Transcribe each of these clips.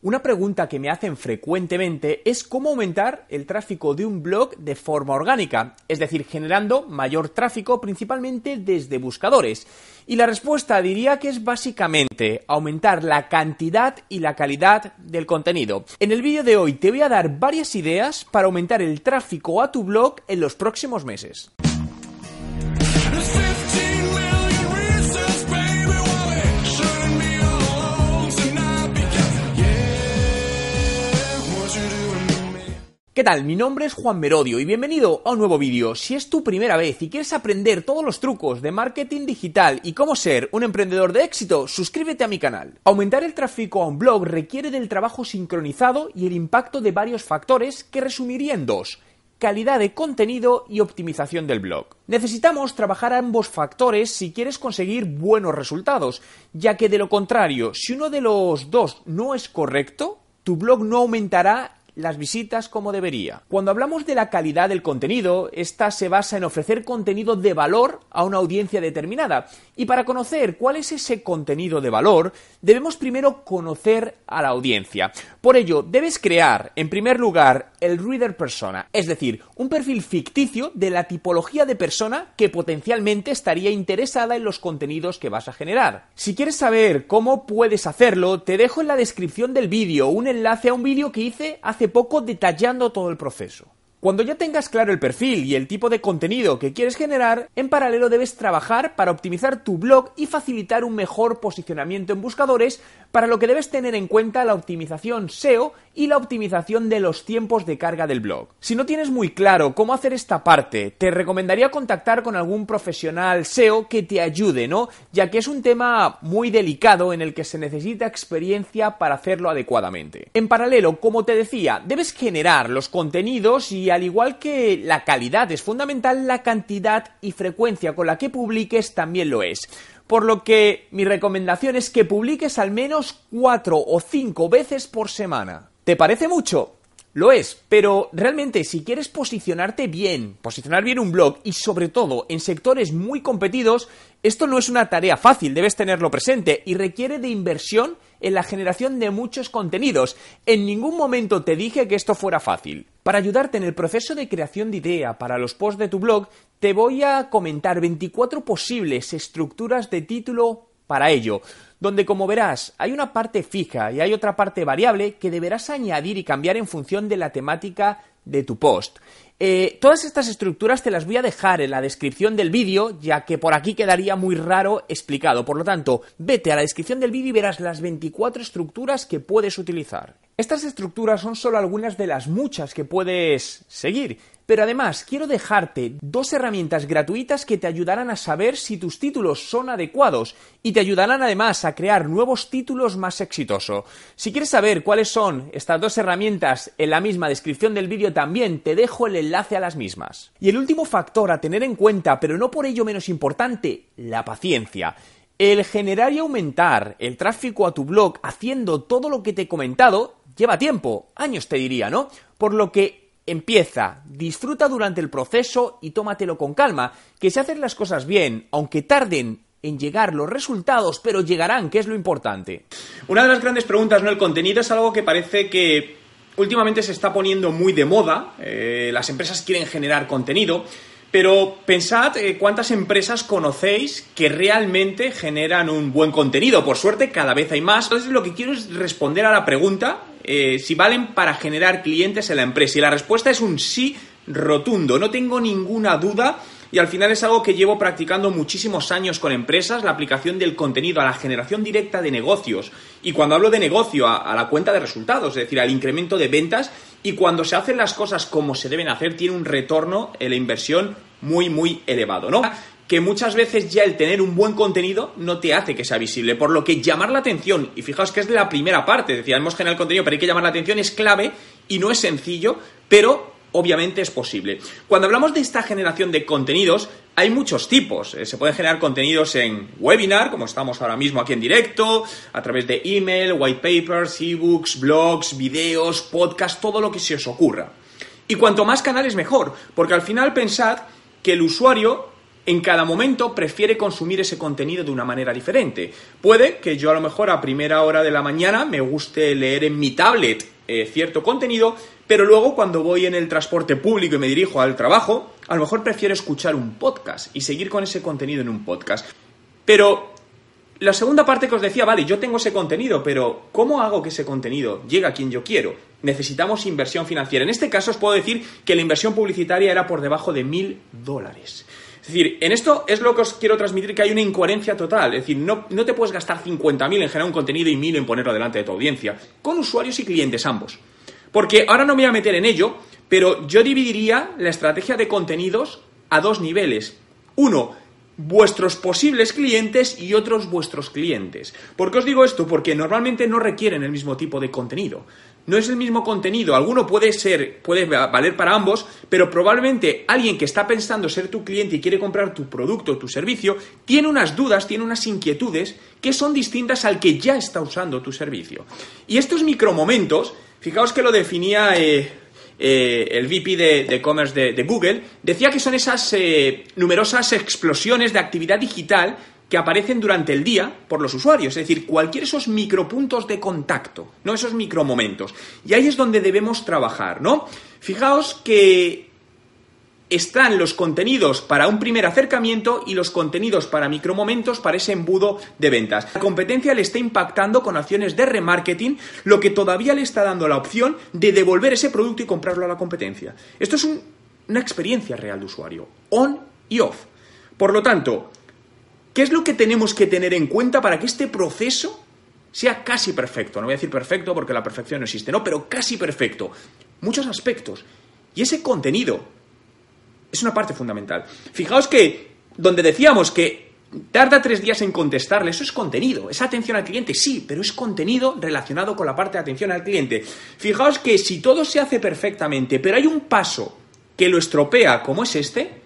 Una pregunta que me hacen frecuentemente es cómo aumentar el tráfico de un blog de forma orgánica, es decir, generando mayor tráfico principalmente desde buscadores. Y la respuesta diría que es básicamente aumentar la cantidad y la calidad del contenido. En el vídeo de hoy te voy a dar varias ideas para aumentar el tráfico a tu blog en los próximos meses. ¿Qué tal? Mi nombre es Juan Merodio y bienvenido a un nuevo vídeo. Si es tu primera vez y quieres aprender todos los trucos de marketing digital y cómo ser un emprendedor de éxito, suscríbete a mi canal. Aumentar el tráfico a un blog requiere del trabajo sincronizado y el impacto de varios factores que resumiría en dos calidad de contenido y optimización del blog. Necesitamos trabajar ambos factores si quieres conseguir buenos resultados, ya que de lo contrario, si uno de los dos no es correcto, tu blog no aumentará las visitas como debería. Cuando hablamos de la calidad del contenido, esta se basa en ofrecer contenido de valor a una audiencia determinada. Y para conocer cuál es ese contenido de valor, debemos primero conocer a la audiencia. Por ello, debes crear, en primer lugar, el reader persona, es decir, un perfil ficticio de la tipología de persona que potencialmente estaría interesada en los contenidos que vas a generar. Si quieres saber cómo puedes hacerlo, te dejo en la descripción del vídeo un enlace a un vídeo que hice hace poco detallando todo el proceso. Cuando ya tengas claro el perfil y el tipo de contenido que quieres generar, en paralelo debes trabajar para optimizar tu blog y facilitar un mejor posicionamiento en buscadores, para lo que debes tener en cuenta la optimización SEO y la optimización de los tiempos de carga del blog. Si no tienes muy claro cómo hacer esta parte, te recomendaría contactar con algún profesional SEO que te ayude, ¿no? Ya que es un tema muy delicado en el que se necesita experiencia para hacerlo adecuadamente. En paralelo, como te decía, debes generar los contenidos y al igual que la calidad es fundamental, la cantidad y frecuencia con la que publiques también lo es. Por lo que mi recomendación es que publiques al menos cuatro o cinco veces por semana. ¿Te parece mucho? Lo es, pero realmente si quieres posicionarte bien, posicionar bien un blog y sobre todo en sectores muy competidos, esto no es una tarea fácil, debes tenerlo presente y requiere de inversión en la generación de muchos contenidos. En ningún momento te dije que esto fuera fácil. Para ayudarte en el proceso de creación de idea para los posts de tu blog, te voy a comentar 24 posibles estructuras de título para ello, donde como verás hay una parte fija y hay otra parte variable que deberás añadir y cambiar en función de la temática de tu post. Eh, todas estas estructuras te las voy a dejar en la descripción del vídeo, ya que por aquí quedaría muy raro explicado. Por lo tanto, vete a la descripción del vídeo y verás las 24 estructuras que puedes utilizar. Estas estructuras son solo algunas de las muchas que puedes seguir, pero además quiero dejarte dos herramientas gratuitas que te ayudarán a saber si tus títulos son adecuados y te ayudarán además a crear nuevos títulos más exitosos. Si quieres saber cuáles son estas dos herramientas en la misma descripción del vídeo también te dejo el enlace a las mismas. Y el último factor a tener en cuenta, pero no por ello menos importante, la paciencia. El generar y aumentar el tráfico a tu blog haciendo todo lo que te he comentado lleva tiempo, años te diría, ¿no? Por lo que empieza, disfruta durante el proceso y tómatelo con calma, que si haces las cosas bien, aunque tarden en llegar los resultados, pero llegarán, que es lo importante. Una de las grandes preguntas, ¿no? El contenido es algo que parece que últimamente se está poniendo muy de moda, eh, las empresas quieren generar contenido, pero pensad eh, cuántas empresas conocéis que realmente generan un buen contenido. Por suerte, cada vez hay más. Entonces, lo que quiero es responder a la pregunta eh, si valen para generar clientes en la empresa. Y la respuesta es un sí rotundo. No tengo ninguna duda. Y al final es algo que llevo practicando muchísimos años con empresas, la aplicación del contenido a la generación directa de negocios. Y cuando hablo de negocio, a, la cuenta de resultados, es decir, al incremento de ventas. Y cuando se hacen las cosas como se deben hacer, tiene un retorno en la inversión muy, muy elevado, ¿no? que muchas veces ya el tener un buen contenido no te hace que sea visible, por lo que llamar la atención, y fijaos que es de la primera parte, generado el contenido, pero hay que llamar la atención, es clave y no es sencillo, pero obviamente es posible. Cuando hablamos de esta generación de contenidos, hay muchos tipos. Eh, se pueden generar contenidos en webinar, como estamos ahora mismo aquí en directo, a través de email, white papers, ebooks, blogs, videos, podcasts, todo lo que se os ocurra. Y cuanto más canales mejor, porque al final pensad que el usuario en cada momento prefiere consumir ese contenido de una manera diferente. Puede que yo a lo mejor a primera hora de la mañana me guste leer en mi tablet eh, cierto contenido, pero luego cuando voy en el transporte público y me dirijo al trabajo, a lo mejor prefiero escuchar un podcast y seguir con ese contenido en un podcast. Pero la segunda parte que os decía, vale, yo tengo ese contenido, pero ¿cómo hago que ese contenido llegue a quien yo quiero? Necesitamos inversión financiera. En este caso os puedo decir que la inversión publicitaria era por debajo de mil dólares. Es decir, en esto es lo que os quiero transmitir que hay una incoherencia total. Es decir, no, no te puedes gastar 50.000 en generar un contenido y 1.000 en ponerlo delante de tu audiencia. Con usuarios y clientes ambos. Porque ahora no me voy a meter en ello, pero yo dividiría la estrategia de contenidos a dos niveles. Uno, vuestros posibles clientes y otros vuestros clientes. ¿Por qué os digo esto? Porque normalmente no requieren el mismo tipo de contenido. No es el mismo contenido, alguno puede ser, puede valer para ambos, pero probablemente alguien que está pensando ser tu cliente y quiere comprar tu producto o tu servicio, tiene unas dudas, tiene unas inquietudes que son distintas al que ya está usando tu servicio. Y estos micromomentos, fijaos que lo definía eh, eh, el VP de e-commerce de, Google, decía que son esas eh, numerosas explosiones de actividad digital que aparecen durante el día por los usuarios, es decir, cualquier esos micropuntos de contacto, no esos micromomentos. Y ahí es donde debemos trabajar, ¿no? Fijaos que están los contenidos para un primer acercamiento y los contenidos para micromomentos para ese embudo de ventas. La competencia le está impactando con acciones de remarketing, lo que todavía le está dando la opción de devolver ese producto y comprarlo a la competencia. Esto es una experiencia real de usuario, on y off. Por lo tanto, ¿qué es lo que tenemos que tener en cuenta para que este proceso sea casi perfecto? No voy a decir perfecto porque la perfección no existe, no, pero casi perfecto. Muchos aspectos. Y ese contenido es una parte fundamental. Fijaos que donde decíamos que tarda tres días en contestarle, eso es contenido, es atención al cliente, sí, pero es contenido relacionado con la parte de atención al cliente. Fijaos que si todo se hace perfectamente, pero hay un paso que lo estropea como es este,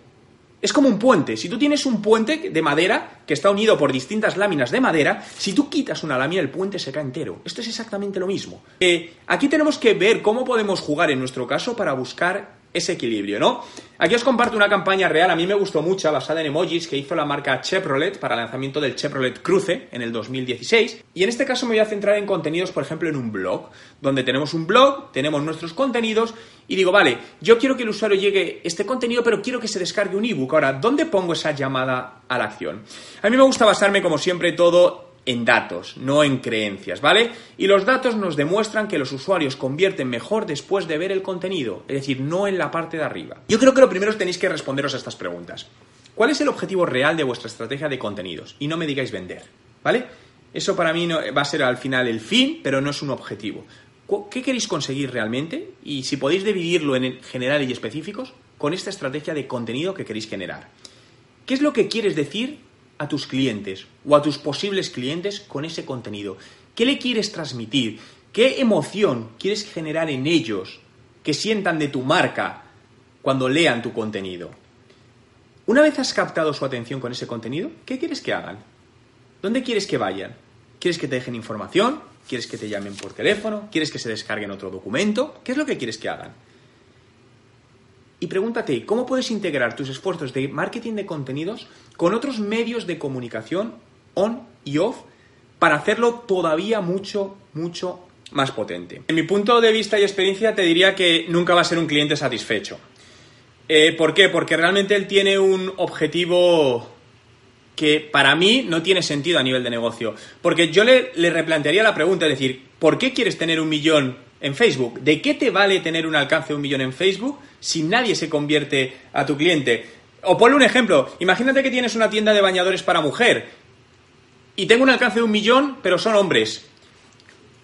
es como un puente. Si tú tienes un puente de madera que está unido por distintas láminas de madera, si tú quitas una lámina, el puente se cae entero. Esto es exactamente lo mismo. Eh, aquí tenemos que ver cómo podemos jugar en nuestro caso para buscar ese equilibrio, ¿no? Aquí os comparto una campaña real, a mí me gustó mucho, basada en emojis, que hizo la marca Chevrolet para el lanzamiento del Chevrolet Cruze en el 2016. Y en este caso me voy a centrar en contenidos, por ejemplo, en un blog, donde tenemos un blog, tenemos nuestros contenidos, y digo, vale, yo quiero que el usuario llegue este contenido, pero quiero que se descargue un ebook. Ahora, ¿dónde pongo esa llamada a la acción? A mí me gusta basarme, como siempre, todo en datos, no en creencias, ¿vale? Y los datos nos demuestran que los usuarios convierten mejor después de ver el contenido, es decir, no en la parte de arriba. Yo creo que lo primero tenéis que responderos a estas preguntas. ¿Cuál es el objetivo real de vuestra estrategia de contenidos? Y no me digáis vender, ¿vale? Eso para mí no, va a ser al final el fin, pero no es un objetivo. ¿Qué queréis conseguir realmente? Y si podéis dividirlo en general y específicos, con esta estrategia de contenido que queréis generar. ¿Qué es lo que quieres decir a tus clientes o a tus posibles clientes con ese contenido? ¿Qué le quieres transmitir? ¿Qué emoción quieres generar en ellos que sientan de tu marca cuando lean tu contenido? Una vez has captado su atención con ese contenido, ¿qué quieres que hagan? ¿Dónde quieres que vayan? ¿Quieres que te dejen información? ¿Quieres que te llamen por teléfono? ¿Quieres que se descarguen otro documento? ¿Qué es lo que quieres que hagan? Y pregúntate cómo puedes integrar tus esfuerzos de marketing de contenidos con otros medios de comunicación on y off para hacerlo todavía mucho, mucho más potente. En mi punto de vista y experiencia te diría que nunca va a ser un cliente satisfecho. Eh, ¿Por qué? Porque realmente él tiene un objetivo que para mí no tiene sentido a nivel de negocio. Porque yo le, le replantearía la pregunta, es decir, ¿por qué quieres tener un millón en Facebook. ¿De qué te vale tener un alcance de un millón en Facebook si nadie se convierte a tu cliente? O ponle un ejemplo. Imagínate que tienes una tienda de bañadores para mujer y tengo un alcance de un millón, pero son hombres.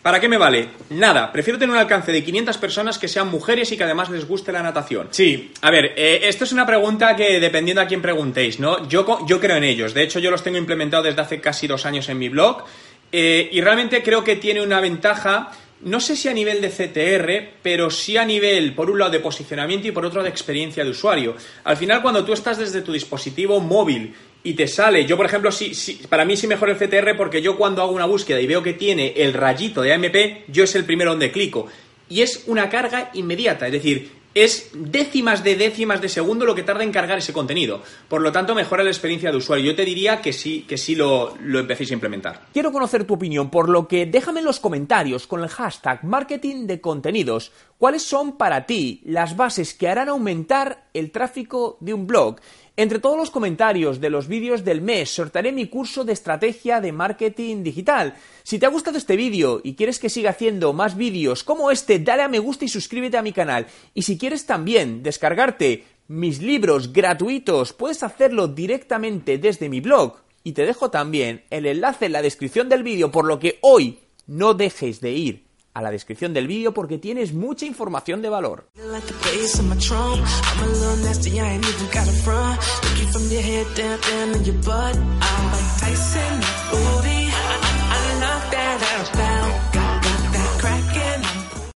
¿Para qué me vale? Nada. Prefiero tener un alcance de 500 personas que sean mujeres y que además les guste la natación. Sí, a ver, eh, esto es una pregunta que dependiendo a quién preguntéis, ¿no? Yo, yo creo en ellos. De hecho, yo los tengo implementados desde hace casi dos años en mi blog. Eh, y realmente creo que tiene una ventaja no sé si a nivel de CTR, pero sí a nivel, por un lado, de posicionamiento y por otro, de experiencia de usuario. Al final, cuando tú estás desde tu dispositivo móvil y te sale, yo por ejemplo, sí, para mí sí mejor el CTR porque yo cuando hago una búsqueda y veo que tiene el rayito de AMP, yo es el primero donde clico. Y es una carga inmediata, es decir, es décimas de décimas de segundo lo que tarda en cargar ese contenido. Por lo tanto, mejora la experiencia de usuario. Yo te diría que sí, que sí lo, lo empecéis a implementar. Quiero conocer tu opinión, por lo que déjame en los comentarios con el hashtag marketing de contenidos cuáles son para ti las bases que harán aumentar el tráfico de un blog. Entre todos los comentarios de los vídeos del mes sortaré mi curso de estrategia de marketing digital. Si te ha gustado este vídeo y quieres que siga haciendo más vídeos como este, dale a me gusta y suscríbete a mi canal. Y si quieres también descargarte mis libros gratuitos, puedes hacerlo directamente desde mi blog. Y te dejo también el enlace en la descripción del vídeo, por lo que hoy no dejes de ir a la descripción del vídeo porque tienes mucha información de valor.